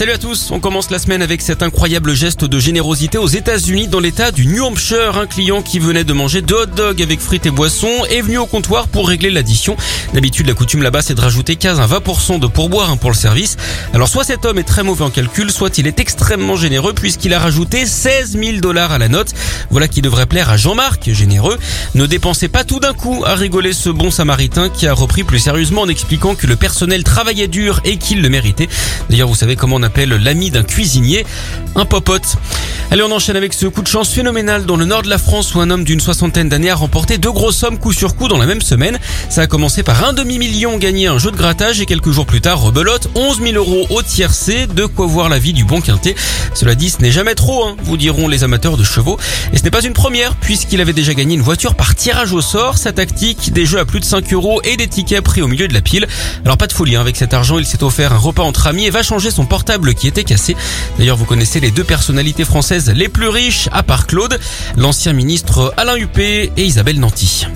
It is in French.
Salut à tous, on commence la semaine avec cet incroyable geste de générosité aux États-Unis dans l'état du New Hampshire. Un client qui venait de manger deux hot dogs avec frites et boissons est venu au comptoir pour régler l'addition. D'habitude, la coutume là-bas, c'est de rajouter 15 à 20% de pourboire hein, pour le service. Alors soit cet homme est très mauvais en calcul, soit il est extrêmement généreux puisqu'il a rajouté 16 000 dollars à la note. Voilà qui devrait plaire à Jean-Marc, généreux. Ne dépensez pas tout d'un coup, a rigolé ce bon samaritain qui a repris plus sérieusement en expliquant que le personnel travaillait dur et qu'il le méritait. D'ailleurs, vous savez comment on appelle l'ami d'un cuisinier, un popote. Allez, on enchaîne avec ce coup de chance phénoménal dans le nord de la France où un homme d'une soixantaine d'années a remporté deux grosses sommes coup sur coup dans la même semaine. Ça a commencé par un demi-million gagné un jeu de grattage et quelques jours plus tard, rebelote, 11 000 euros au tiercé, de quoi voir la vie du bon quintet. Cela dit, ce n'est jamais trop, hein, vous diront les amateurs de chevaux. Et ce n'est pas une première puisqu'il avait déjà gagné une voiture par tirage au sort. Sa tactique, des jeux à plus de 5 euros et des tickets pris au milieu de la pile. Alors pas de folie, hein, avec cet argent, il s'est offert un repas entre amis et va changer son portable qui était cassé. D'ailleurs, vous connaissez les deux personnalités françaises les plus riches, à part Claude, l'ancien ministre Alain Huppé et Isabelle Nanty.